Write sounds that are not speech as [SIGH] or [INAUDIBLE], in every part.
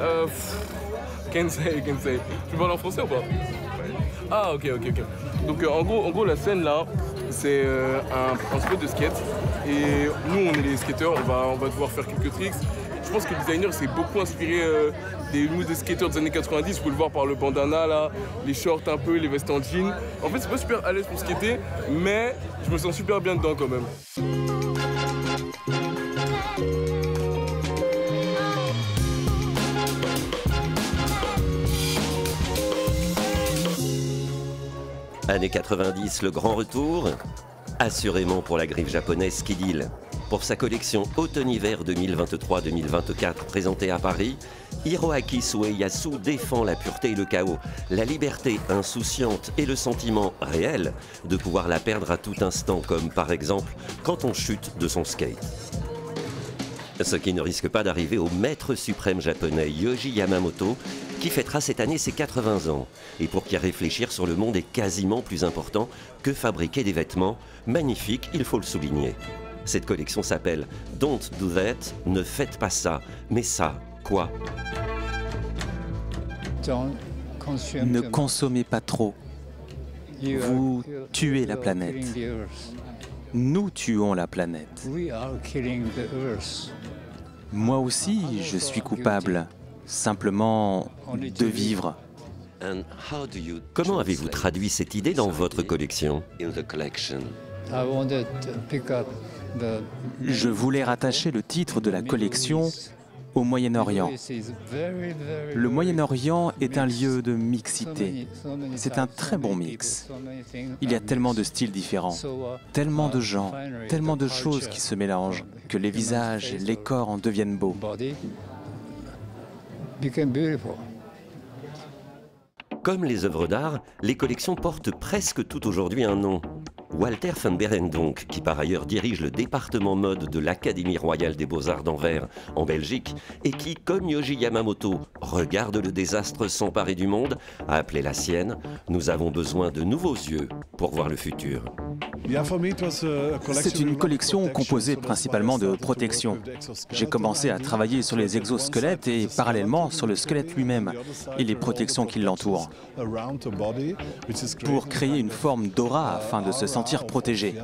Euh. Kensei, Kensei. Tu parles en français ou pas? Ah, ok, ok, ok. Donc, euh, en, gros, en gros, la scène là, c'est euh, un, spot de skate. Et nous, on est les skateurs, on va, on va devoir faire quelques tricks. Je pense que le designer s'est beaucoup inspiré euh, des moves des skateurs des années 90. Vous pouvez le voir par le bandana là, les shorts un peu, les vestes en jean. En fait, c'est pas super à l'aise pour skater, mais je me sens super bien dedans quand même. Années 90, le grand retour Assurément pour la griffe japonaise Kidil. Pour sa collection Automne-Hiver 2023-2024 présentée à Paris, Hiroaki Sueyasu défend la pureté et le chaos, la liberté insouciante et le sentiment réel de pouvoir la perdre à tout instant, comme par exemple quand on chute de son skate. Ce qui ne risque pas d'arriver au maître suprême japonais Yoji Yamamoto, qui fêtera cette année ses 80 ans, et pour qui réfléchir sur le monde est quasiment plus important que fabriquer des vêtements. Magnifique, il faut le souligner. Cette collection s'appelle Don't Do That, ne faites pas ça, mais ça, quoi? Ne consommez pas trop. Vous tuez la planète. Nous tuons la planète. Moi aussi, je suis coupable, simplement de vivre. And how do you Comment avez-vous traduit cette idée dans votre collection? Je voulais rattacher le titre de la collection au Moyen-Orient. Le Moyen-Orient est un lieu de mixité. C'est un très bon mix. Il y a tellement de styles différents, tellement de gens, tellement de choses qui se mélangent, que les visages et les corps en deviennent beaux. Comme les œuvres d'art, les collections portent presque tout aujourd'hui un nom. Walter van Beren donc, qui par ailleurs dirige le département mode de l'Académie royale des beaux-arts d'Anvers en Belgique, et qui, comme Yoji Yamamoto, regarde le désastre s'emparer du monde, a appelé la sienne, nous avons besoin de nouveaux yeux pour voir le futur. C'est une collection composée principalement de protection. J'ai commencé à travailler sur les exosquelettes et parallèlement sur le squelette lui-même et les protections qui l'entourent pour créer une forme d'aura afin de se sentir protégé.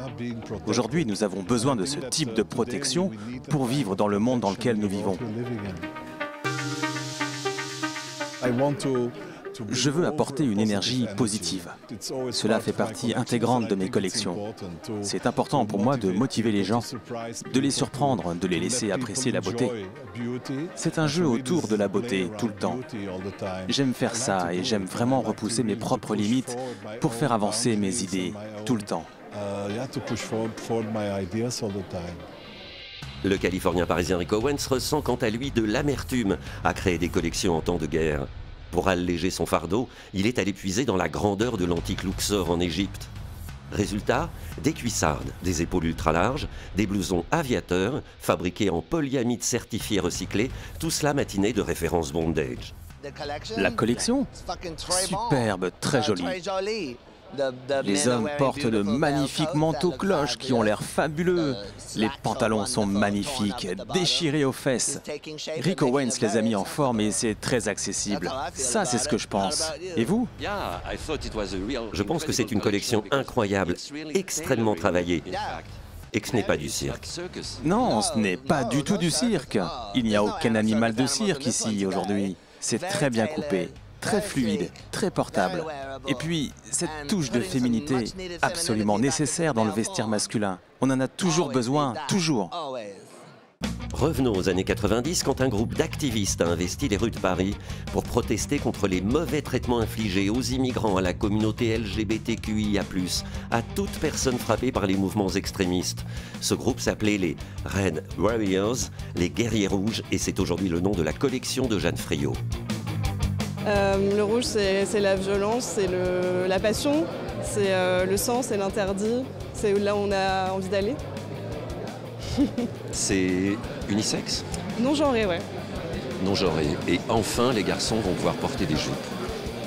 Aujourd'hui, nous avons besoin de ce type de protection pour vivre dans le monde dans lequel nous vivons. Je veux apporter une énergie positive. Cela fait partie intégrante de mes collections. C'est important pour moi de motiver les gens, de les surprendre, de les laisser apprécier la beauté. C'est un jeu autour de la beauté tout le temps. J'aime faire ça et j'aime vraiment repousser mes propres limites pour faire avancer mes idées tout le temps. Le Californien parisien Rick Owens ressent quant à lui de l'amertume à créer des collections en temps de guerre. Pour alléger son fardeau, il est allé puiser dans la grandeur de l'antique Luxor en Égypte. Résultat, des cuissardes, des épaules ultra larges, des blousons aviateurs fabriqués en polyamide certifié recyclé, tout cela matiné de références bondage. La collection? Superbe, très jolie. Les hommes portent de magnifiques manteaux cloches qui ont l'air fabuleux. Les pantalons sont magnifiques, déchirés aux fesses. Rick Owens les a mis en forme et c'est très accessible. Ça, c'est ce que je pense. Et vous Je pense que c'est une collection incroyable, extrêmement travaillée. Et que ce n'est pas du cirque. Non, ce n'est pas du tout du cirque. Il n'y a aucun animal de cirque ici aujourd'hui. C'est très bien coupé très fluide, très portable. Et puis, cette touche de féminité absolument nécessaire dans le vestiaire masculin. On en a toujours besoin, toujours. Revenons aux années 90 quand un groupe d'activistes a investi les rues de Paris pour protester contre les mauvais traitements infligés aux immigrants, à la communauté LGBTQIA, à toute personne frappée par les mouvements extrémistes. Ce groupe s'appelait les Red Warriors, les guerriers rouges, et c'est aujourd'hui le nom de la collection de Jeanne Friot. Euh, le rouge, c'est la violence, c'est la passion, c'est euh, le sang, c'est l'interdit, c'est là où on a envie d'aller. [LAUGHS] c'est unisexe? Non genré, ouais. Non genré. Et enfin, les garçons vont pouvoir porter des jupes.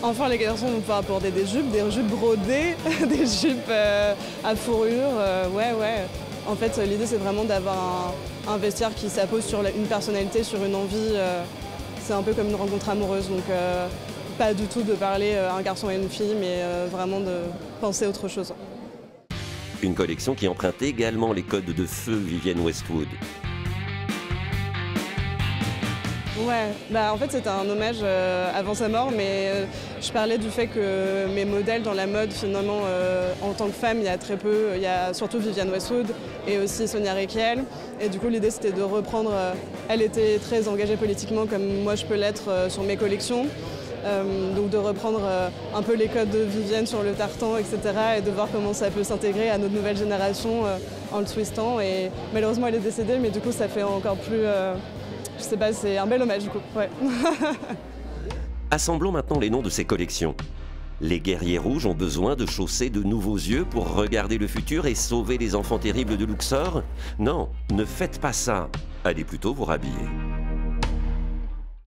Enfin, les garçons vont pouvoir porter des jupes, des jupes brodées, [LAUGHS] des jupes euh, à fourrure, ouais, ouais. En fait, l'idée, c'est vraiment d'avoir un, vestiaire qui s'appose sur une personnalité, sur une envie c'est un peu comme une rencontre amoureuse. Donc pas du tout de parler à un garçon et une fille, mais vraiment de penser autre chose. Une collection qui emprunte également les codes de feu Vivienne Westwood. Ouais, bah en fait c'était un hommage euh, avant sa mort, mais euh, je parlais du fait que mes modèles dans la mode, finalement, euh, en tant que femme, il y a très peu, il y a surtout Vivienne Westwood et aussi Sonia Rekiel. Et du coup l'idée c'était de reprendre, elle était très engagée politiquement comme moi je peux l'être sur mes collections. donc de reprendre un peu les codes de Vivienne sur le tartan, etc. et de voir comment ça peut s'intégrer à notre nouvelle génération en le twistant. Et malheureusement elle est décédée, mais du coup ça fait encore plus je sais pas, c'est un bel hommage du coup. [LAUGHS] Assemblons maintenant les noms de ces collections. Les guerriers rouges ont besoin de chausser de nouveaux yeux pour regarder le futur et sauver les enfants terribles de Luxor Non, ne faites pas ça. Allez plutôt vous rhabiller.